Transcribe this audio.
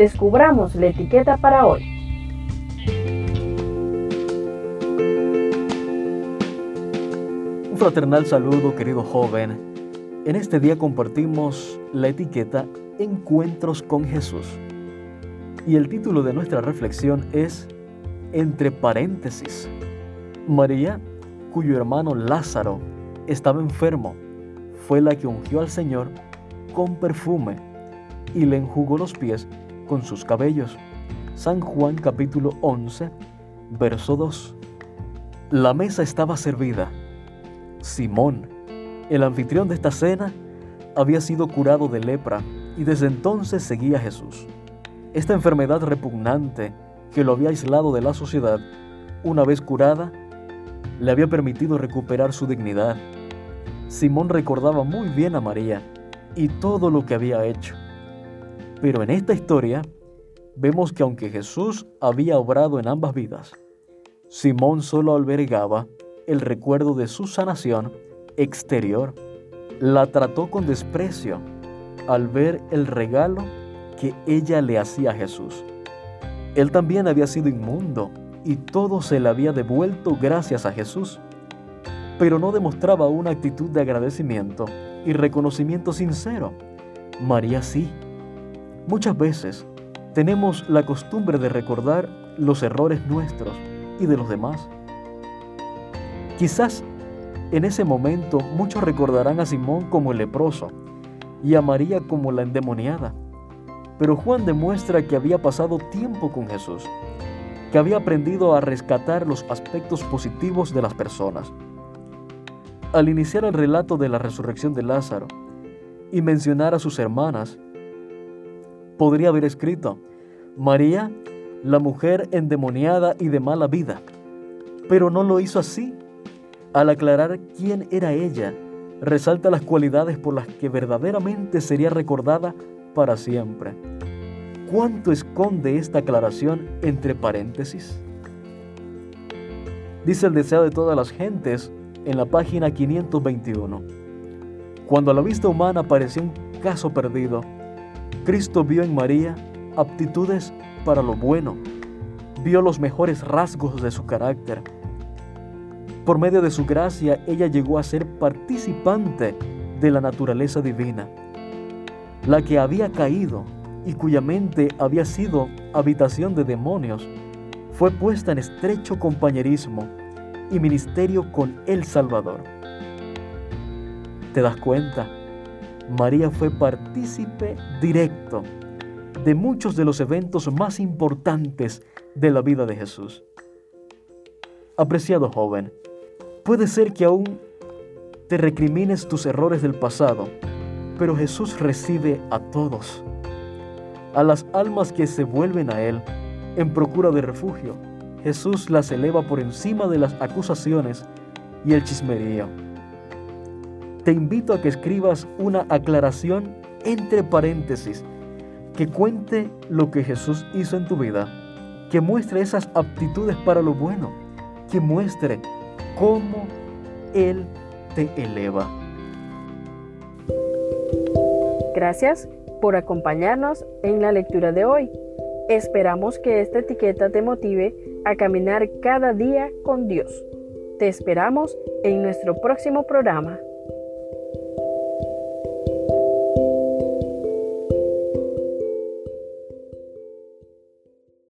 descubramos la etiqueta para hoy. Un fraternal saludo, querido joven. En este día compartimos la etiqueta Encuentros con Jesús. Y el título de nuestra reflexión es Entre paréntesis. María, cuyo hermano Lázaro estaba enfermo, fue la que ungió al Señor con perfume y le enjugó los pies con sus cabellos. San Juan capítulo 11, verso 2. La mesa estaba servida. Simón, el anfitrión de esta cena, había sido curado de lepra y desde entonces seguía a Jesús. Esta enfermedad repugnante que lo había aislado de la sociedad, una vez curada, le había permitido recuperar su dignidad. Simón recordaba muy bien a María y todo lo que había hecho. Pero en esta historia vemos que aunque Jesús había obrado en ambas vidas, Simón solo albergaba el recuerdo de su sanación exterior. La trató con desprecio al ver el regalo que ella le hacía a Jesús. Él también había sido inmundo y todo se le había devuelto gracias a Jesús, pero no demostraba una actitud de agradecimiento y reconocimiento sincero. María sí. Muchas veces tenemos la costumbre de recordar los errores nuestros y de los demás. Quizás en ese momento muchos recordarán a Simón como el leproso y a María como la endemoniada. Pero Juan demuestra que había pasado tiempo con Jesús, que había aprendido a rescatar los aspectos positivos de las personas. Al iniciar el relato de la resurrección de Lázaro y mencionar a sus hermanas, podría haber escrito, María, la mujer endemoniada y de mala vida, pero no lo hizo así. Al aclarar quién era ella, resalta las cualidades por las que verdaderamente sería recordada para siempre. ¿Cuánto esconde esta aclaración entre paréntesis? Dice el deseo de todas las gentes en la página 521. Cuando a la vista humana parecía un caso perdido, Cristo vio en María aptitudes para lo bueno, vio los mejores rasgos de su carácter. Por medio de su gracia, ella llegó a ser participante de la naturaleza divina la que había caído y cuya mente había sido habitación de demonios, fue puesta en estrecho compañerismo y ministerio con el Salvador. ¿Te das cuenta? María fue partícipe directo de muchos de los eventos más importantes de la vida de Jesús. Apreciado joven, puede ser que aún te recrimines tus errores del pasado, pero Jesús recibe a todos, a las almas que se vuelven a Él en procura de refugio. Jesús las eleva por encima de las acusaciones y el chismerío. Te invito a que escribas una aclaración entre paréntesis que cuente lo que Jesús hizo en tu vida, que muestre esas aptitudes para lo bueno, que muestre cómo Él te eleva. Gracias por acompañarnos en la lectura de hoy. Esperamos que esta etiqueta te motive a caminar cada día con Dios. Te esperamos en nuestro próximo programa.